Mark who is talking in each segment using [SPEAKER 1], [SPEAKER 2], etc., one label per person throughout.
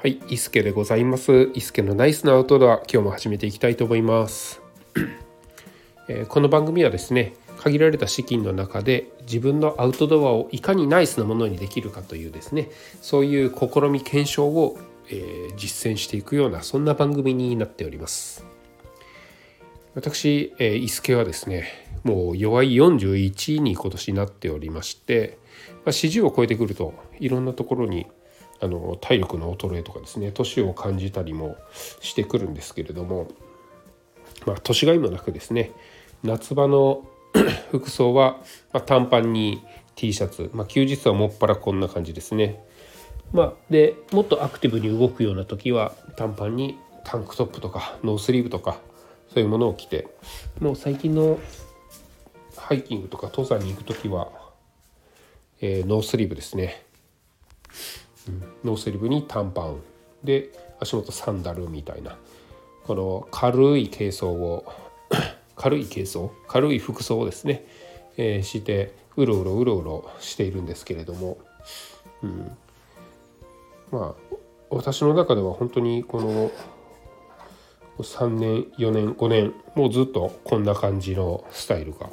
[SPEAKER 1] はい、伊助でございます。伊助のナイスなアウトドア、今日も始めていきたいと思います。えー、この番組はですね、限られた資金の中で自分のアウトドアをいかにナイスなものにできるかというですね、そういう試み検証を、えー、実践していくようなそんな番組になっております。私、えー、伊助はですね、もう弱い41に今年なっておりまして、まあ、40を超えてくるといろんなところにあの体力の衰えとかですね年を感じたりもしてくるんですけれどもまあ年がいもなくですね夏場の 服装は、まあ、短パンに T シャツ、まあ、休日はもっぱらこんな感じですね。まあ、でもっとアクティブに動くような時は短パンにタンクトップとかノースリーブとかそういうものを着てもう最近のハイキングとか登山に行く時は、えー、ノースリーブですね。ノースリーブに短パン。で足元サンダルみたいな。この軽い軽装を 軽い軽装？軽い服装をですね、えー、してうろうろうろうろしているんですけれども、うん、まあ私の中では本当にこの3年4年5年もうずっとこんな感じのスタイルが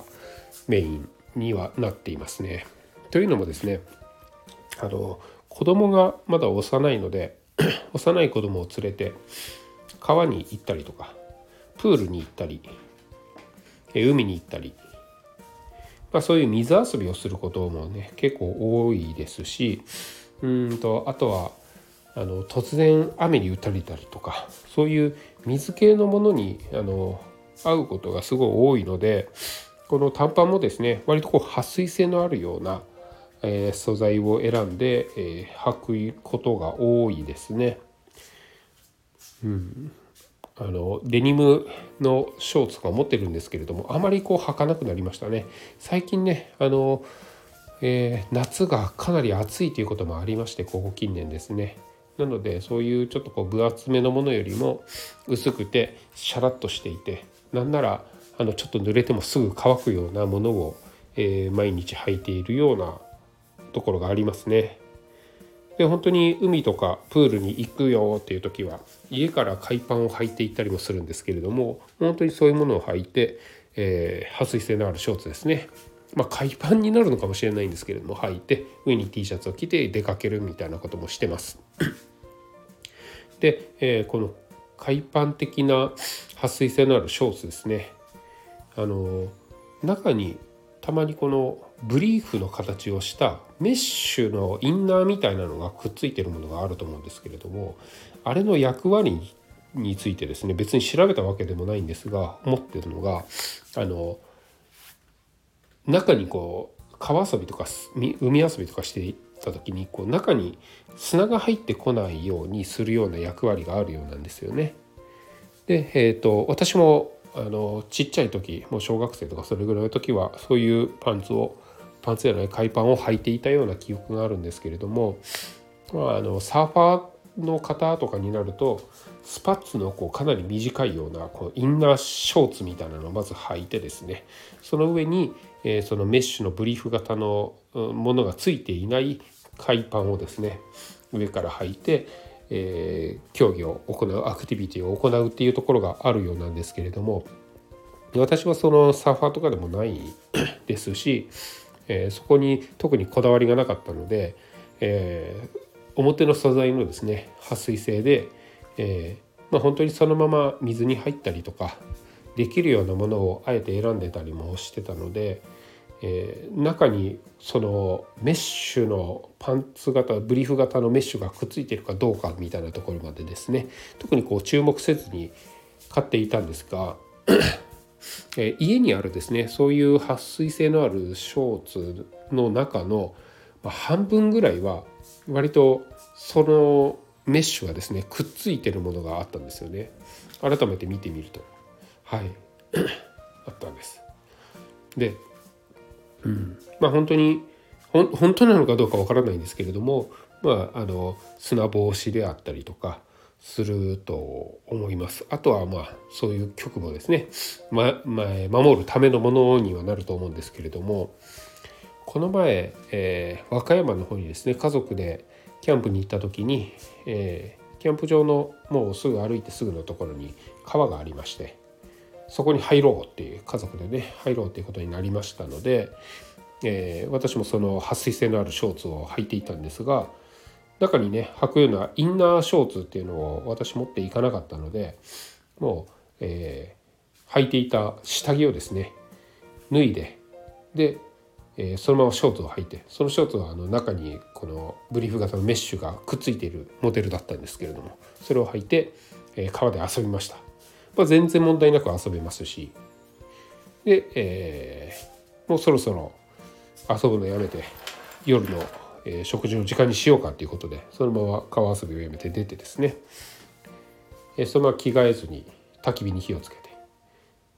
[SPEAKER 1] メインにはなっていますね。というのもですねあの子供がまだ幼いので 幼い子供を連れて川に行ったりとかプールに行ったり海に行ったり、まあ、そういう水遊びをすることもね結構多いですしうんとあとはあの突然雨に打たれたりとかそういう水系のものにあの合うことがすごい多いのでこの短パンもですね割とこう撥水性のあるようなえ素材を選んで、え履くことが多いですね。うん、あのデニムのショーツとか持ってるんですけれどもあまりこう履かなくなりましたね。最近ねあの、えー、夏がかなり暑いということもありましてここ近年ですね。なのでそういうちょっとこう分厚めのものよりも薄くてシャラッとしていてなんならあのちょっと濡れてもすぐ乾くようなものを、えー、毎日履いているようなところがありますね。で本当に海とかプールに行くよっていう時は家から海パンを履いていったりもするんですけれども本当にそういうものを履いて、えー、撥水性のあるショーツですねまあ海パンになるのかもしれないんですけれども履いて上に T シャツを着て出かけるみたいなこともしてます。で、えー、この海パン的な撥水性のあるショーツですねあの中にたまにこのブリーフの形をしたメッシュのインナーみたいなのがくっついてるものがあると思うんですけれどもあれの役割についてですね別に調べたわけでもないんですが思ってるのがあの中にこう川遊びとか海遊びとかしてた時にこう中に砂が入ってこないようにするような役割があるようなんですよね。で、えーと私もあのちっちゃい時もう小学生とかそれぐらいの時はそういうパンツをパンツじゃない海パンを履いていたような記憶があるんですけれども、まあ、あのサーファーの方とかになるとスパッツのこうかなり短いようなこうインナーショーツみたいなのをまず履いてですねその上に、えー、そのメッシュのブリーフ型のものがついていない海パンをですね上から履いて、えー、競技を行うアクティビティを行うっていうところがあるようなんですけれども私はそのサーファーとかでもないですしえー、そこに特にこだわりがなかったので、えー、表の素材のですね撥水性で、え、まあ、本当にそのまま水に入ったりとかできるようなものをあえて選んでたりもしてたので、えー、中にそのメッシュのパンツ型ブリーフ型のメッシュがくっついてるかどうかみたいなところまでですね。特にこう注目せずに買っていたんですがえ家にあるですねそういう撥水性のあるショーツの中の、ま半分ぐらいは割とそのメッシュがですねくっついてるものがあったんですよね。改めて見てみると。はい。あったんです。で、うん、まあ本当に本当なのかどうかわからないんですけれどもまああの砂防止であったりとかすると思います。あとはまあそういう局もですね、まま守るためのものにはなると思うんですけれどもこの前、えー、和歌山の方にですね家族でキャンプに行った時に、えー、キャンプ場のもうすぐ歩いてすぐのところに川がありましてそこに入ろうっていう家族でね入ろうっていうことになりましたので、えー、私もその撥水性のあるショーツを履いていたんですが中にね履くようなインナーショーツっていうのを私持っていかなかったのでもう、えー、履いていた下着をですね脱いでで、えー、そのままショーツを履いてそのショーツはあの中にこのブリーフ型のメッシュがくっついているモデルだったんですけれどもそれを履いて、えー、川で遊びました、まあ、全然問題なく遊べますしで、えー、もうそろそろ遊ぶのやめて夜の、えー、食事の時間にしようかということでそのまま川遊びをやめて出てですね、えー、そのまま着替えずに焚き火に火をつけて、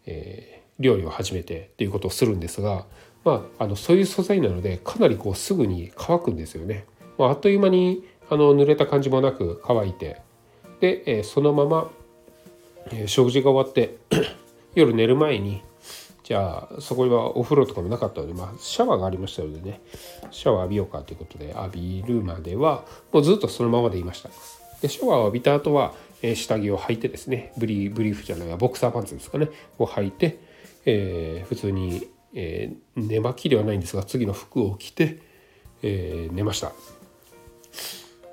[SPEAKER 1] えー、料理を始めてっていうことをするんですがまあ、あのそういう素材なのでかなりこうすぐに乾くんですよね。まあ、あっという間にあの濡れた感じもなく乾いてで、えー、そのまま、え、食事が終わって 夜寝る前にじゃあそこにはお風呂とかもなかったので、まあ、シャワーがありましたのでねシャワー浴びようかということで浴びるまではもうずっとそのままでいました。でシャワーを浴びた後は、え、下着を履いてですねブリブリーフじゃないボクサーパンツですかねを履いて、えー、普通にえー、寝巻きではないんですが次の服を着て、えー、寝ました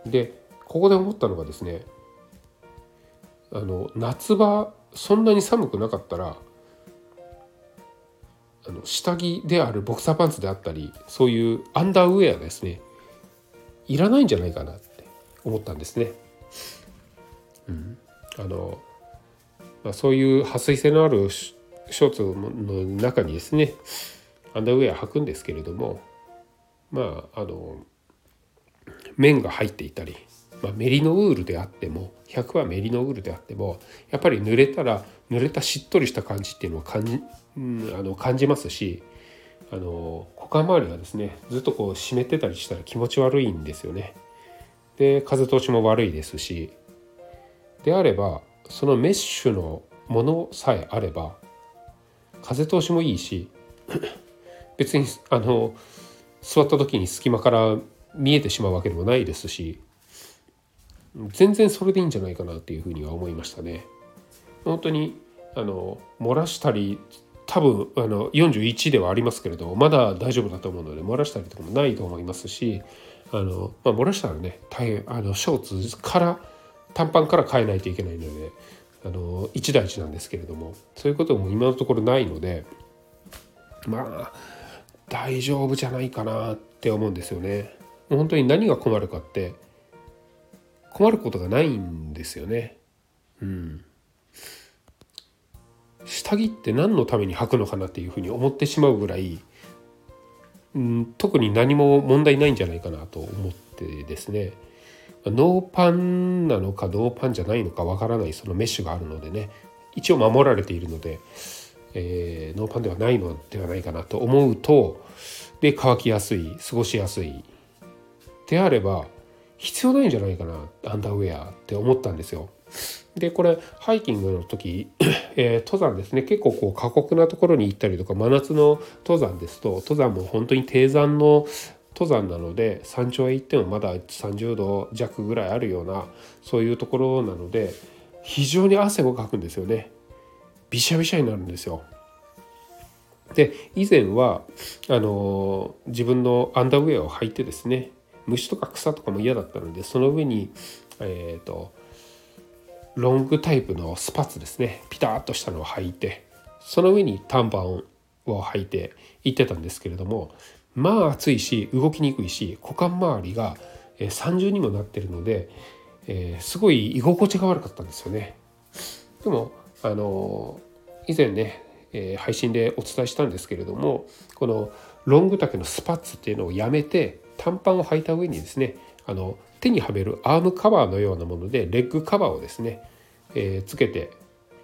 [SPEAKER 1] でここで思ったのがですねあの夏場そんなに寒くなかったらあの下着であるボクサーパンツであったりそういうアンダーウェアですねいらないんじゃないかなって思ったんですね。うん、あのまあ、そういう撥水性のあるショーツの中にですねアンダーウェア履くんですけれどもまああの面が入っていたり、まあ、メリノウールであっても100はメリノウールであってもやっぱり濡れたら濡れたしっとりした感じっていうのを感じ,、うん、あの感じますしあの股間周りがですねずっとこう湿ってたりしたら気持ち悪いんですよね。で風通しも悪いですしであればそのメッシュのものさえあれば風通しもいいし 別にあの座った時に隙間から見えてしまうわけでもないですし全然それでいいんじゃないかなっていうふうには思いましたね。本当にあの漏らしたり多分あの41ではありますけれどまだ大丈夫だと思うので漏らしたりとかもないと思いますしあの、まあ、漏らしたらね大変あのショーツから短パンから変えないといけないのであの一大事なんですけれどもそういうことも今のところないのでまあ大丈夫じゃないかなって思うんですよね。本当に何が困るかって困ることがないんですよね。うん。下着って何のために履くのかなっていうふうに思ってしまうぐらい、うん、特に何も問題ないんじゃないかなと思ってですねノーパンなのかノーパンじゃないのかわからないそのメッシュがあるのでね一応守られているので、えー、ノーパンではないのではないかなと思うとで乾きやすい過ごしやすいであれば必要ないんじゃないかなアンダーウェアって思ったんですよ。でこれハイキングの時、えー、登山ですね。結構こう過酷なところに行ったりとか真夏の登山ですと登山も本当に低山の登山なので山頂へ行ってもまだ30度弱ぐらいあるようなそういうところなので非常に汗をかくんですよね。びしゃびしゃになるんですよ。で以前はあの自分のアンダーウェアを履いてですね虫とか草とかも嫌だったのでその上にえっ、ー、とロングタイプのスパッツですねピタッとしたのを履いてその上に短パンを履いて行ってたんですけれどもまあ暑いし動きにくいし股間周りが三重にもなってるので、えー、すごい居心地が悪かったんですよね。でもあの以前ね、えー、配信でお伝えしたんですけれどもこのロング丈のスパッツっていうのをやめて短パンを履いた上にですねあの手にはめるアームカバーのようなものでレッグカバーをですね、えー、つけて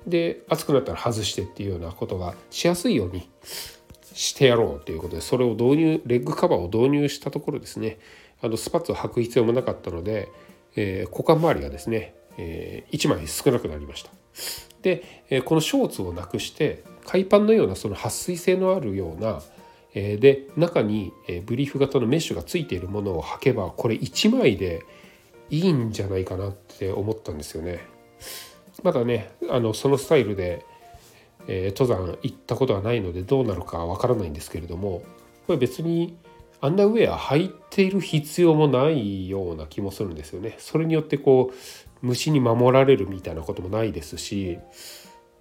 [SPEAKER 1] で暑くなったら外してっていうようなことがしやすいようにしてやろうということでそれを導入レッグカバーを導入したところですねあのスパッツを履く必要もなかったので、えー、股間周りがですね、えー、1枚少なくなりました。で、えー、このショーツをなくして海パンのようなその撥水性のあるような、で中に、え、ブリーフ型のメッシュがついているものを履けばこれ1枚でいいんじゃないかなって思ったんですよね。まだねあのそのスタイルで、え、登山行ったことはないのでどうなるかわからないんですけれどもこれ別にアンダーウェア履いている必要もないような気もするんですよね。それによってこう虫に守られるみたいなこともないですし、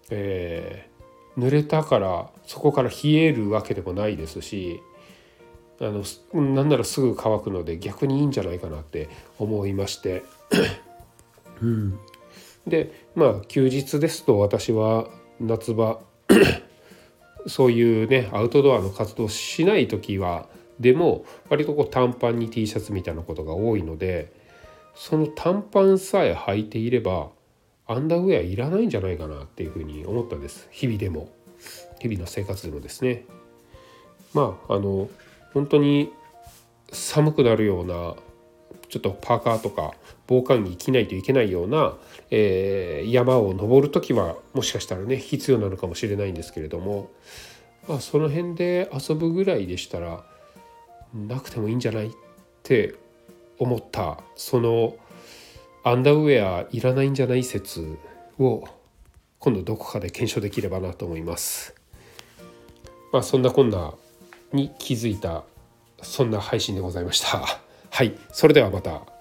[SPEAKER 1] えー、濡れたからそこから冷えるわけでもないですしあのなんならすぐ乾くので逆にいいんじゃないかなって思いまして。うん、でまあ休日ですと私は夏場 そういうねアウトドアの活動しない時はでも割とこう短パンに T シャツみたいなことが多いのでその短パンさえ履いていればアンダーウェアいらないんじゃないかなっていうふうに思ったんです。日々でも。日々の生活でもですね。まああの本当に寒くなるようなちょっとパーカーとか防寒着着ないといけないような、えー、山を登る時はもしかしたらね必要なのかもしれないんですけれども、まあ、その辺で遊ぶぐらいでしたらなくてもいいんじゃないって思ったそのアンダーウェアいらないんじゃない説を今度どこかで検証できればなと思います。まあそんなこんなに気づいたそんな配信でございました。はい、それではまた。